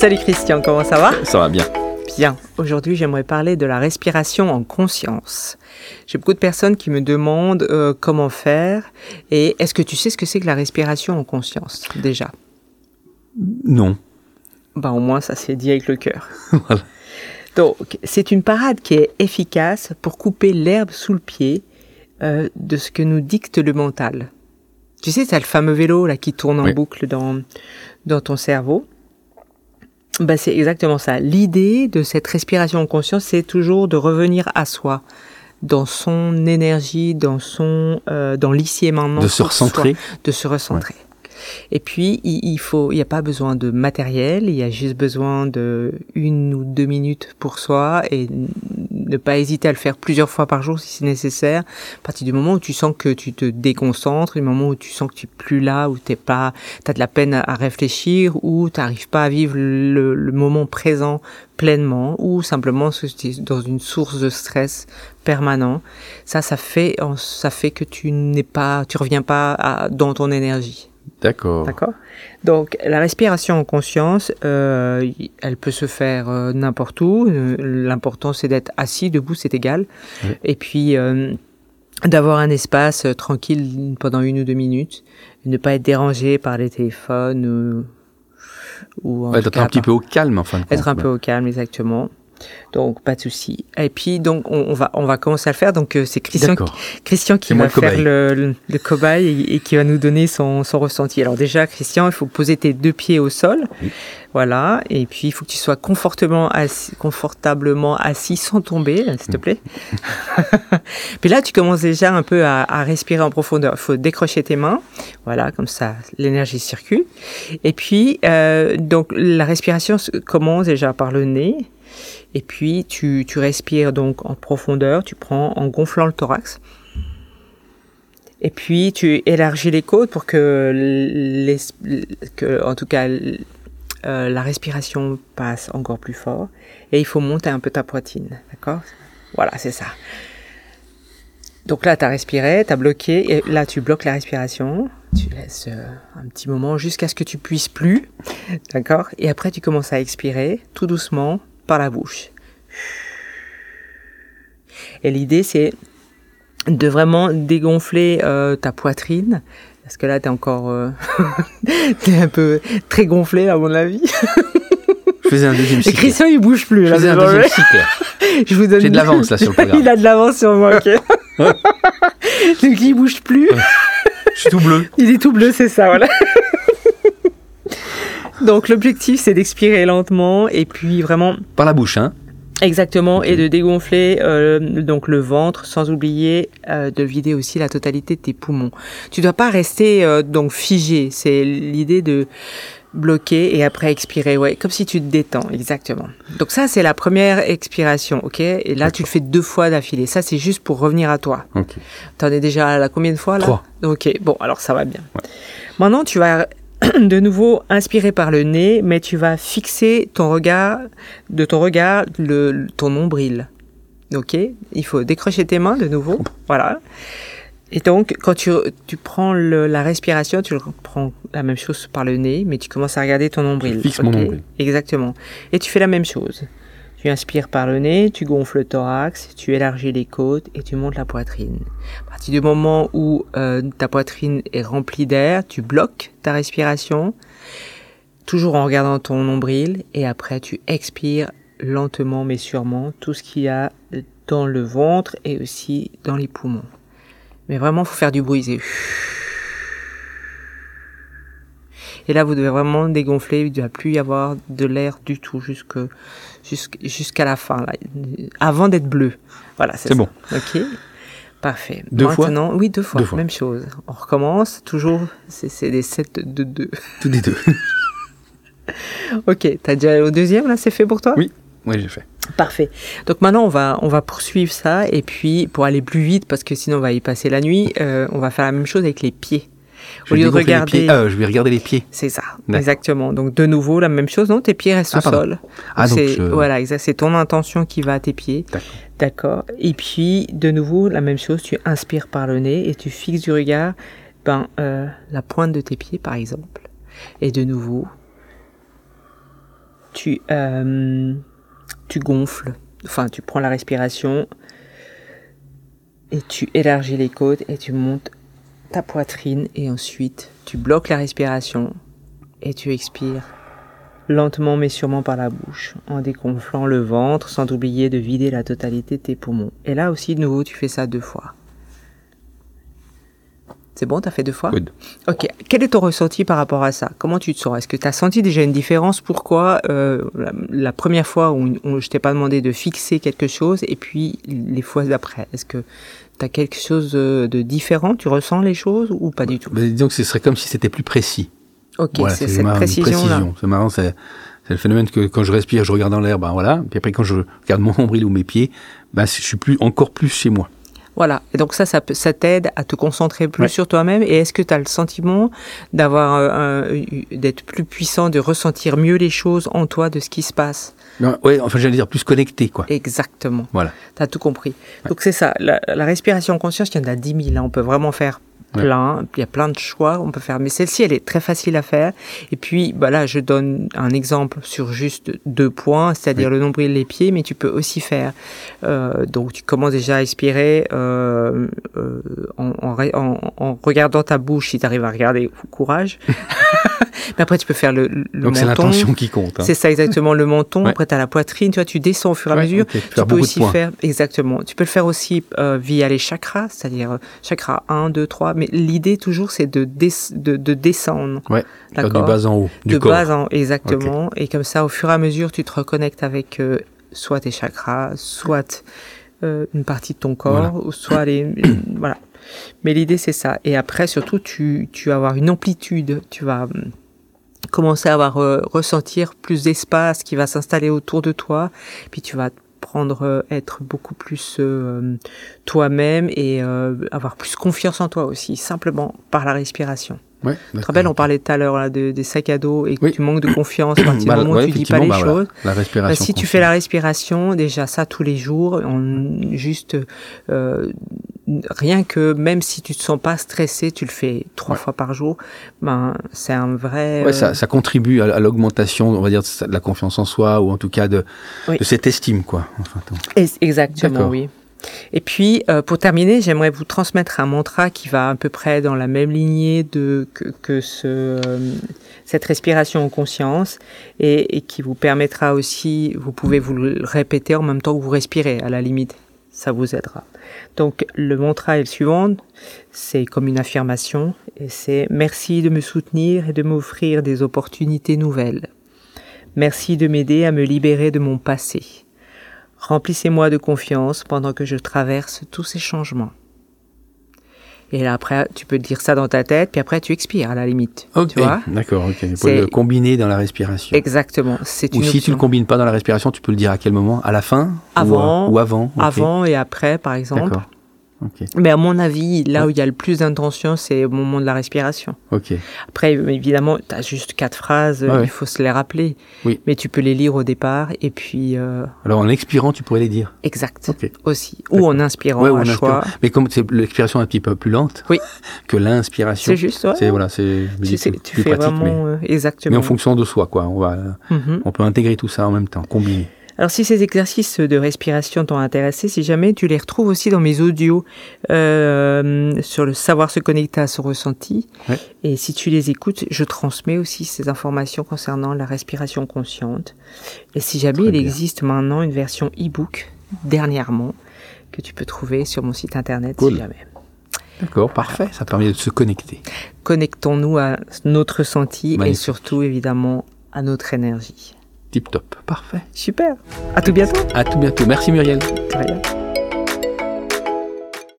Salut Christian, comment ça va? Ça va bien. Bien, aujourd'hui j'aimerais parler de la respiration en conscience. J'ai beaucoup de personnes qui me demandent euh, comment faire et est-ce que tu sais ce que c'est que la respiration en conscience déjà? Non. Bah au moins ça s'est dit avec le cœur. voilà. Donc c'est une parade qui est efficace pour couper l'herbe sous le pied euh, de ce que nous dicte le mental. Tu sais, c'est le fameux vélo là qui tourne en boucle dans, dans ton cerveau? Bah, c'est exactement ça. L'idée de cette respiration en conscience, c'est toujours de revenir à soi, dans son énergie, dans son, euh, dans l'ici et maintenant. De se recentrer. de se recentrer. Et puis, il, faut, il n'y a pas besoin de matériel, il y a juste besoin de une ou deux minutes pour soi et ne pas hésiter à le faire plusieurs fois par jour si c'est nécessaire. À partir du moment où tu sens que tu te déconcentres, du moment où tu sens que tu es plus là, où t'es pas, t'as de la peine à réfléchir, ou tu n'arrives pas à vivre le, moment présent pleinement, ou simplement dans une source de stress permanent. Ça, ça fait, ça fait que tu n'es pas, tu reviens pas dans ton énergie. D'accord. D'accord. Donc la respiration en conscience, euh, elle peut se faire euh, n'importe où. Euh, l'important c'est d'être assis, debout, c'est égal. Et puis d'avoir un espace tranquille pendant une ou deux minutes, ne pas être dérangé par les téléphones ou, ou être un petit peu au calme, enfin. Être un peu au calme, exactement. Donc pas de souci. Et puis donc on, va on va commencer à le faire. Donc euh, c'est Christian Christian qui va faire le, le, cobaye et, qui va nous donner son, son ressenti. Alors déjà Christian, il faut poser tes deux pieds au sol. Voilà. Et puis il faut que tu sois confortablement assis, confortablement assis sans tomber, s'il te plaît. puis là tu commences déjà un peu à, à respirer en profondeur. Il faut décrocher tes mains. Voilà, comme ça l'énergie circule. Et puis euh, donc la respiration commence déjà par le nez. Et puis tu, tu respires donc en profondeur, tu prends en gonflant le thorax. Et puis tu élargis les côtes pour que, les, que en tout cas, euh, la respiration passe encore plus fort. Et il faut monter un peu ta poitrine, d'accord? Voilà, c'est ça. Donc là, tu as respiré, tu as bloqué, et là, tu bloques la respiration. Tu laisses euh, un petit moment jusqu'à ce que tu puisses plus, d'accord? Et après, tu commences à expirer tout doucement, par la bouche. Et l'idée, c'est de vraiment dégonfler euh, ta poitrine. Parce que là, tu es encore... Euh, tu es un peu très gonflé, à mon avis. Je faisais un deuxième cycle. Et Christian, il bouge plus. Je faisais un deuxième cycle. Je vous donne... J'ai de l'avance, là, sur le programme. il a de l'avance sur moi, ok. Donc, il bouge plus. Je suis tout bleu. Il est tout bleu, c'est ça, voilà. Donc l'objectif c'est d'expirer lentement et puis vraiment par la bouche, hein. Exactement, et de dégonfler euh, donc le ventre, sans oublier euh, de vider aussi la totalité de tes poumons. Tu dois pas rester euh, donc figé. C'est l'idée de bloquer et après expirer, ouais, comme si tu te détends, exactement. Donc ça c'est la première expiration, ok? Et là tu le fais deux fois d'affilée. Ça c'est juste pour revenir à toi. Ok. T'en es déjà à la combien de fois là? Trois. Ok, bon alors ça va bien. Maintenant tu vas de nouveau inspiré par le nez, mais tu vas fixer ton regard, de ton regard, le, ton nombril. Ok? Il faut décrocher tes mains de nouveau. Voilà. Et donc, quand tu, tu prends la respiration, tu prends la même chose par le nez, mais tu commences à regarder ton nombril. Fixe mon nombril. Exactement. Et tu fais la même chose. Tu inspires par le nez, tu gonfles le thorax, tu élargis les côtes et tu montes la poitrine. À partir du moment où euh, ta poitrine est remplie d'air, tu bloques ta respiration, toujours en regardant ton nombril, et après tu expires lentement mais sûrement tout ce qu'il y a dans le ventre et aussi dans les poumons. Mais vraiment, faut faire du bruit. Et là, vous devez vraiment dégonfler. Il ne doit plus y avoir de l'air du tout jusqu'à la fin, là, avant d'être bleu. Voilà, c'est bon. Ok. Parfait. Deux Maintenant, oui, deux fois, Même chose. On recommence. Toujours, c'est des sets de deux. Tous les deux. ok. T'as déjà au deuxième, là, c'est fait pour toi? Oui. Oui, j'ai fait. Parfait. Donc maintenant, on va, on va poursuivre ça. Et puis, pour aller plus vite, parce que sinon, on va y passer la nuit, euh, on va faire la même chose avec les pieds. Au lieu de regarder. Ah, je vais regarder les pieds. C'est ça, exactement. Donc de nouveau la même chose. Non, tes pieds restent ah, au sol. Ah, donc c'est voilà, c'est ton intention qui va à tes pieds. D'accord. Et puis de nouveau la même chose. Tu inspires par le nez et tu fixes du regard, ben la pointe de tes pieds par exemple. Et de nouveau, tu, tu gonfles, enfin tu prends la respiration et tu élargis les côtes et tu montes ta poitrine et ensuite tu bloques la respiration et tu expires lentement mais sûrement par la bouche, en dégonflant le ventre sans oublier de vider la totalité de tes poumons. Et là aussi, de nouveau, tu fais ça deux fois. C'est bon, t'as fait deux fois Ok. Quel est ton ressenti par rapport à ça? Comment tu te sens? Est-ce que tu as senti déjà une différence? Pourquoi euh, la, première fois où, je t'ai pas demandé de fixer quelque chose et puis les fois d'après? Est-ce que tu as quelque chose de, différent? Tu ressens les choses ou pas du tout? Bah, Disons que ce serait comme si c'était plus précis. Ok, c'est cette précision-là. C'est marrant, c'est le phénomène que quand je respire, je regarde dans l'air, ben voilà. Puis après, quand je regarde mon nombril ou mes pieds, ben, je suis plus, encore plus chez moi. Voilà. Et donc ça, ça, t'aide à te concentrer plus sur toi-même. Et est-ce que tu as le sentiment d'avoir, euh, d'être plus puissant, de ressentir mieux les choses en toi, de ce qui se passe? Oui, enfin j'allais dire plus connecté, quoi. Exactement. Voilà. Tu as tout compris. Donc c'est ça. La, respiration conscience, il y en a 10 000. Là. On peut vraiment faire plein. Il y a plein de choix on peut faire. Mais celle-ci, elle est très facile à faire. Et puis, bah là, je donne un exemple sur juste deux points, c'est-à-dire le nombril les pieds, mais tu peux aussi faire. Euh, donc, tu commences déjà à expirer euh, euh, en, en, en, regardant ta bouche, si tu arrives à regarder, courage. mais après, tu peux faire le, le donc, c'est l'intention qui compte. Hein. C'est ça, exactement, le menton. Après, tu as la poitrine, tu vois, tu descends au fur et à mesure. Tu peux aussi faire, exactement. Tu peux le faire aussi via les chakras, c'est-à-dire chakra 1, 2, 3, mais l'idée toujours c'est de, de, descendre. Ouais, du bas en haut. Du de bas en haut, exactement. Et comme ça, au fur et à mesure, tu te reconnectes avec euh, soit tes chakras, soit euh, une partie de ton corps, ou soit les. voilà. Mais l'idée c'est ça. Et après, surtout, tu, tu vas avoir une amplitude. Tu vas hum, commencer à avoir euh, ressentir plus d'espace qui va s'installer autour de toi. Puis tu vas prendre, euh, être beaucoup plus euh, toi-même et euh, avoir plus confiance en toi aussi, simplement par la respiration. Ouais, tu te rappelles, on parlait tout à l'heure de, des sacs à dos et que tu manques de confiance à partir du moment où tu dis pas les bah, choses. La respiration. Bah, si tu fais la respiration, déjà ça tous les jours, on, juste euh, rien que même si tu te sens pas stressé, tu le fais trois fois par jour, ben c'est un vrai. Ouais, ça, euh, ça, contribue à, l'augmentation, on va dire, de la confiance en soi ou en tout cas de, de cette estime, quoi. Enfin, Exactement, oui. Et puis, euh, pour terminer, j'aimerais vous transmettre un mantra qui va à peu près dans la même lignée de, que, que ce, euh, cette respiration en conscience et, et, qui vous permettra aussi, vous pouvez vous le répéter en même temps que vous respirez, à la limite, ça vous aidera. Donc, le mantra est le suivant, c'est comme une affirmation et c'est merci de me soutenir et de m'offrir des opportunités nouvelles. Merci de m'aider à me libérer de mon passé. Remplissez-moi de confiance pendant que je traverse tous ces changements. Et là, après, tu peux dire ça dans ta tête, puis après, tu expires à la limite. D'accord, ok. Tu peux le combiner dans la respiration. Exactement. C'est Ou si tu le combines pas dans la respiration, tu peux le dire à quel moment? À la fin Avant. Ou, avant Avant et après, par exemple. D'accord. Mais à mon avis, là où il y a le plus d'intention, c'est au moment de la respiration. Après, évidemment, tu as juste quatre phrases, il faut se les rappeler. Oui. Mais tu peux les lire au départ et puis. Euh... Alors en expirant, tu pourrais les dire. Exact. Aussi. Ou en inspirant ouais, ou en choix. Mais comme c'est l'expiration un petit peu plus lente oui. que l'inspiration. C'est juste. Ouais. C'est voilà, c'est. Tu, tu fais vraiment mais, euh, exactement. Mais en fonction de soi, quoi. On va, on peut intégrer tout ça en même temps, combiner. Alors si ces exercices de respiration t'ont intéressé, si jamais tu les retrouves aussi dans mes audios euh, sur le savoir se connecter à son ressenti, et si tu les écoutes, je transmets aussi ces informations concernant la respiration consciente. Et si jamais il existe maintenant une version e-book dernièrement que tu peux trouver sur mon site internet si jamais. D'accord, parfait. Ça permet de se connecter. Connectons-nous à notre ressenti et surtout évidemment à notre énergie. Tip top. Parfait. Super. À tout bientôt. À tout bientôt. Merci Muriel.